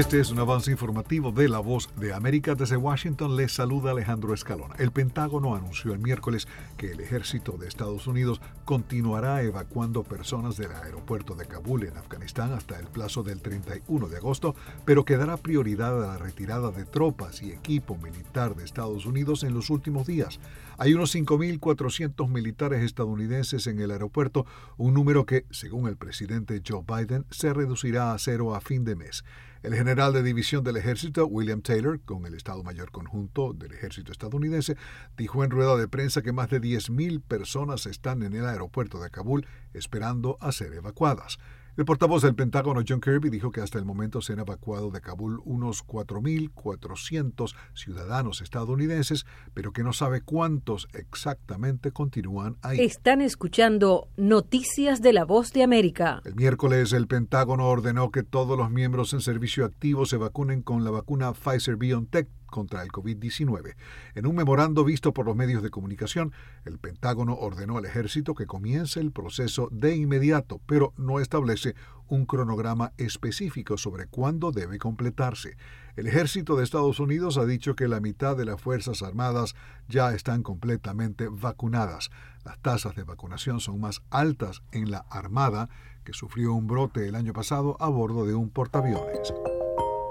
Este es un avance informativo de La Voz de América. Desde Washington les saluda Alejandro Escalona. El Pentágono anunció el miércoles que el ejército de Estados Unidos continuará evacuando personas del aeropuerto de Kabul en Afganistán hasta el plazo del 31 de agosto, pero que dará prioridad a la retirada de tropas y equipo militar de Estados Unidos en los últimos días. Hay unos 5.400 militares estadounidenses en el aeropuerto, un número que, según el presidente Joe Biden, se reducirá a cero a fin de mes. El general de división del ejército, William Taylor, con el Estado Mayor Conjunto del ejército estadounidense, dijo en rueda de prensa que más de 10.000 personas están en el aeropuerto de Kabul esperando a ser evacuadas. El portavoz del Pentágono, John Kirby, dijo que hasta el momento se han evacuado de Kabul unos 4.400 ciudadanos estadounidenses, pero que no sabe cuántos exactamente continúan ahí. Están escuchando Noticias de la Voz de América. El miércoles el Pentágono ordenó que todos los miembros en servicio activo se vacunen con la vacuna Pfizer BioNTech contra el COVID-19. En un memorando visto por los medios de comunicación, el Pentágono ordenó al ejército que comience el proceso de inmediato, pero no establece un cronograma específico sobre cuándo debe completarse. El ejército de Estados Unidos ha dicho que la mitad de las Fuerzas Armadas ya están completamente vacunadas. Las tasas de vacunación son más altas en la Armada, que sufrió un brote el año pasado a bordo de un portaaviones.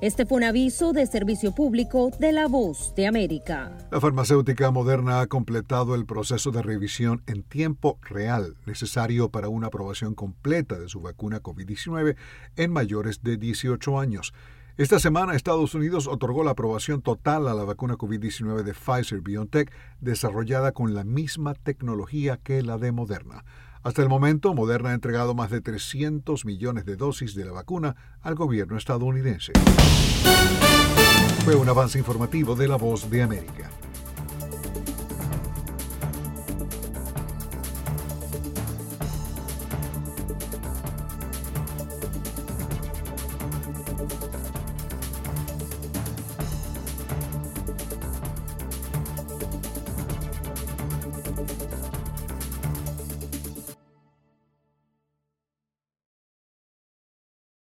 Este fue un aviso de servicio público de La Voz de América. La farmacéutica Moderna ha completado el proceso de revisión en tiempo real necesario para una aprobación completa de su vacuna COVID-19 en mayores de 18 años. Esta semana Estados Unidos otorgó la aprobación total a la vacuna COVID-19 de Pfizer BioNTech desarrollada con la misma tecnología que la de Moderna. Hasta el momento, Moderna ha entregado más de 300 millones de dosis de la vacuna al gobierno estadounidense. Fue un avance informativo de La Voz de América.